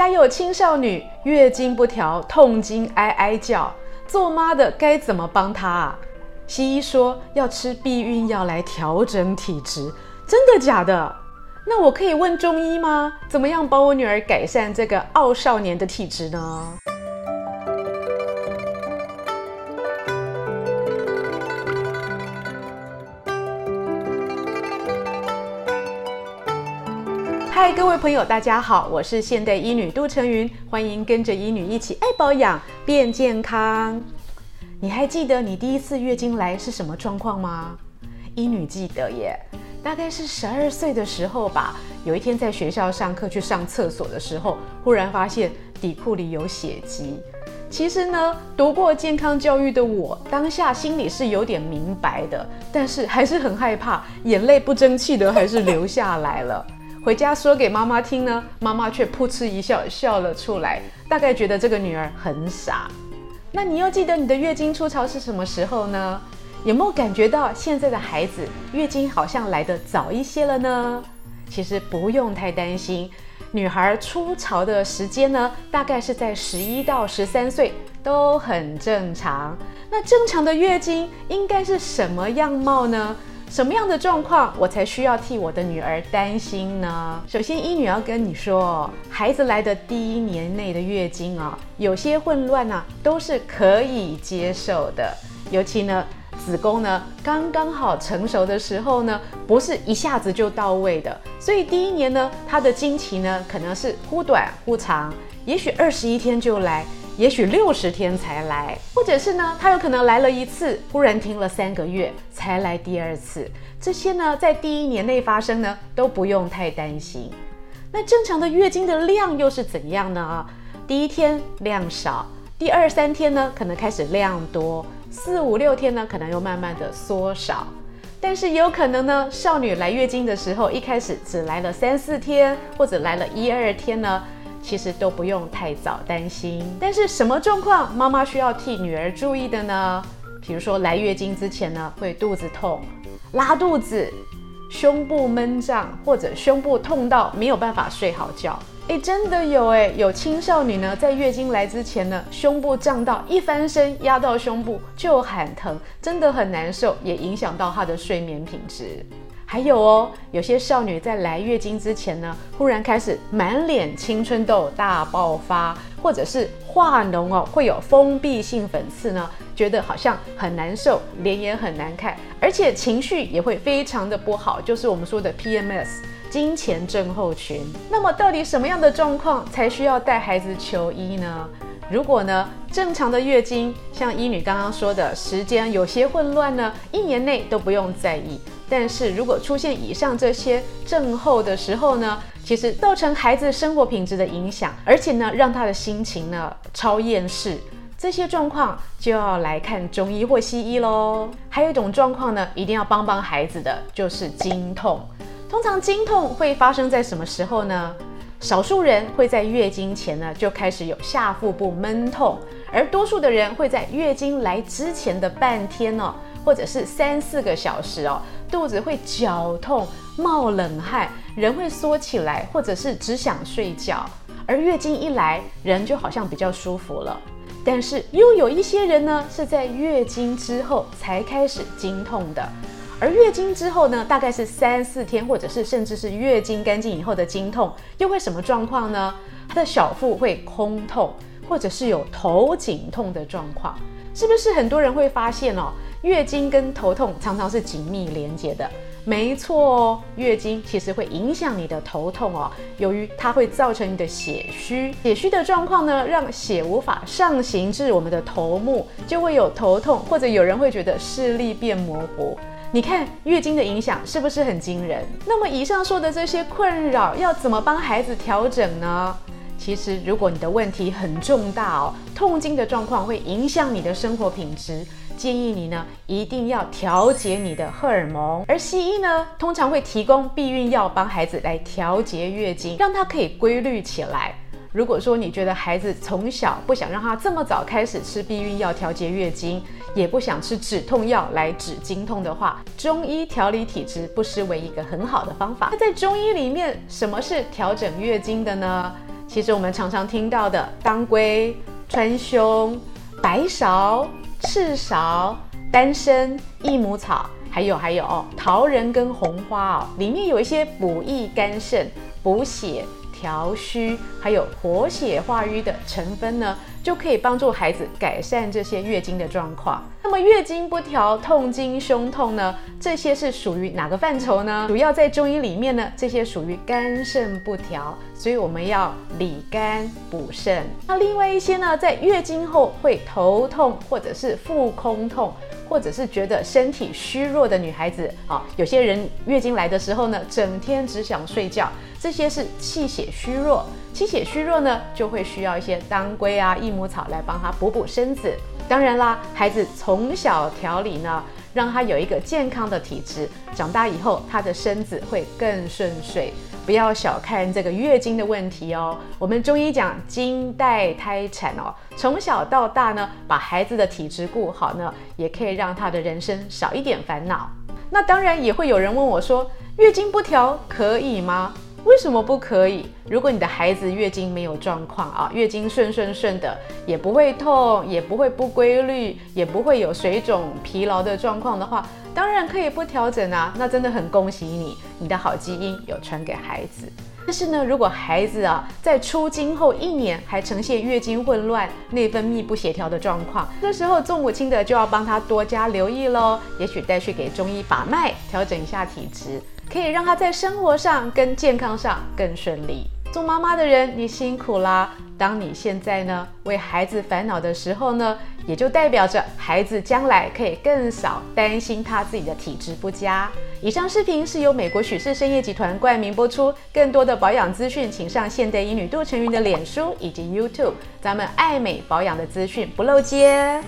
家有青少女月经不调，痛经哀哀叫，做妈的该怎么帮她啊？西医说要吃避孕药来调整体质，真的假的？那我可以问中医吗？怎么样帮我女儿改善这个傲少年的体质呢？嗨，各位朋友，大家好，我是现代医女杜成云，欢迎跟着医女一起爱保养变健康。你还记得你第一次月经来是什么状况吗？医女记得耶，大概是十二岁的时候吧。有一天在学校上课去上厕所的时候，忽然发现底裤里有血迹。其实呢，读过健康教育的我，当下心里是有点明白的，但是还是很害怕，眼泪不争气的还是流下来了。回家说给妈妈听呢，妈妈却噗嗤一笑，笑了出来，大概觉得这个女儿很傻。那你又记得你的月经初潮是什么时候呢？有没有感觉到现在的孩子月经好像来得早一些了呢？其实不用太担心，女孩初潮的时间呢，大概是在十一到十三岁，都很正常。那正常的月经应该是什么样貌呢？什么样的状况我才需要替我的女儿担心呢？首先，一女要跟你说，孩子来的第一年内的月经啊，有些混乱啊，都是可以接受的。尤其呢，子宫呢刚刚好成熟的时候呢，不是一下子就到位的，所以第一年呢，她的经期呢可能是忽短忽长，也许二十一天就来。也许六十天才来，或者是呢，他有可能来了一次，忽然停了三个月才来第二次。这些呢，在第一年内发生呢，都不用太担心。那正常的月经的量又是怎样呢？啊第一天量少，第二三天呢，可能开始量多，四五六天呢，可能又慢慢的缩少。但是也有可能呢，少女来月经的时候，一开始只来了三四天，或者来了一二天呢。其实都不用太早担心，但是什么状况妈妈需要替女儿注意的呢？比如说来月经之前呢，会肚子痛、拉肚子、胸部闷胀，或者胸部痛到没有办法睡好觉。哎，真的有哎，有青少女呢，在月经来之前呢，胸部胀到一翻身压到胸部就喊疼，真的很难受，也影响到她的睡眠品质。还有哦，有些少女在来月经之前呢，忽然开始满脸青春痘大爆发，或者是化脓哦，会有封闭性粉刺呢，觉得好像很难受，脸也很难看，而且情绪也会非常的不好，就是我们说的 PMS 经前症候群。那么到底什么样的状况才需要带孩子求医呢？如果呢，正常的月经，像医女刚刚说的时间有些混乱呢，一年内都不用在意。但是如果出现以上这些症候的时候呢，其实造成孩子生活品质的影响，而且呢，让他的心情呢超厌世，这些状况就要来看中医或西医喽。还有一种状况呢，一定要帮帮孩子的，就是经痛。通常经痛会发生在什么时候呢？少数人会在月经前呢就开始有下腹部闷痛，而多数的人会在月经来之前的半天哦，或者是三四个小时哦，肚子会绞痛、冒冷汗，人会缩起来，或者是只想睡觉。而月经一来，人就好像比较舒服了。但是又有一些人呢，是在月经之后才开始经痛的。而月经之后呢，大概是三四天，或者是甚至是月经干净以后的经痛，又会什么状况呢？她的小腹会空痛，或者是有头颈痛的状况，是不是很多人会发现哦？月经跟头痛常常是紧密连接的。没错哦，月经其实会影响你的头痛哦，由于它会造成你的血虚，血虚的状况呢，让血无法上行至我们的头目，就会有头痛，或者有人会觉得视力变模糊。你看月经的影响是不是很惊人？那么以上说的这些困扰要怎么帮孩子调整呢？其实如果你的问题很重大哦，痛经的状况会影响你的生活品质，建议你呢一定要调节你的荷尔蒙。而西医呢通常会提供避孕药帮孩子来调节月经，让它可以规律起来。如果说你觉得孩子从小不想让他这么早开始吃避孕药调节月经，也不想吃止痛药来止经痛的话，中医调理体质不失为一个很好的方法。那在中医里面，什么是调整月经的呢？其实我们常常听到的当归、川芎、白芍、赤芍、丹参、益母草，还有还有哦，桃仁跟红花哦，里面有一些补益肝肾、补血。调虚还有活血化瘀的成分呢，就可以帮助孩子改善这些月经的状况。那么月经不调、痛经、胸痛呢，这些是属于哪个范畴呢？主要在中医里面呢，这些属于肝肾不调，所以我们要理肝补肾。那另外一些呢，在月经后会头痛或者是腹空痛。或者是觉得身体虚弱的女孩子啊，有些人月经来的时候呢，整天只想睡觉，这些是气血虚弱。气血虚弱呢，就会需要一些当归啊、益母草来帮她补补身子。当然啦，孩子从小调理呢，让他有一个健康的体质，长大以后他的身子会更顺遂。不要小看这个月经的问题哦。我们中医讲经带胎产哦，从小到大呢，把孩子的体质顾好呢，也可以让他的人生少一点烦恼。那当然也会有人问我说，月经不调可以吗？为什么不可以？如果你的孩子月经没有状况啊，月经顺顺顺的，也不会痛，也不会不规律，也不会有水肿、疲劳的状况的话，当然可以不调整啊。那真的很恭喜你，你的好基因有传给孩子。但是呢，如果孩子啊在初经后一年还呈现月经混乱、内分泌不协调的状况，这时候做母亲的就要帮他多加留意喽。也许带去给中医把脉，调整一下体质。可以让他在生活上跟健康上更顺利。做妈妈的人，你辛苦啦！当你现在呢为孩子烦恼的时候呢，也就代表着孩子将来可以更少担心他自己的体质不佳。以上视频是由美国许氏参业集团冠名播出。更多的保养资讯，请上现代医女杜成云的脸书以及 YouTube，咱们爱美保养的资讯不漏接。